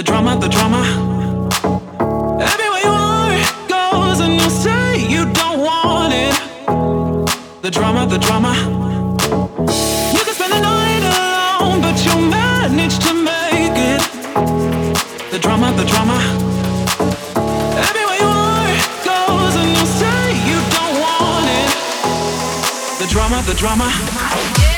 the drama, the drama. Everywhere you are goes, and you say you don't want it. The drama, the drama. You can spend the night alone, but you manage to make it. The drama, the drama. Everywhere you are goes, and you say you don't want it. The drama, the drama.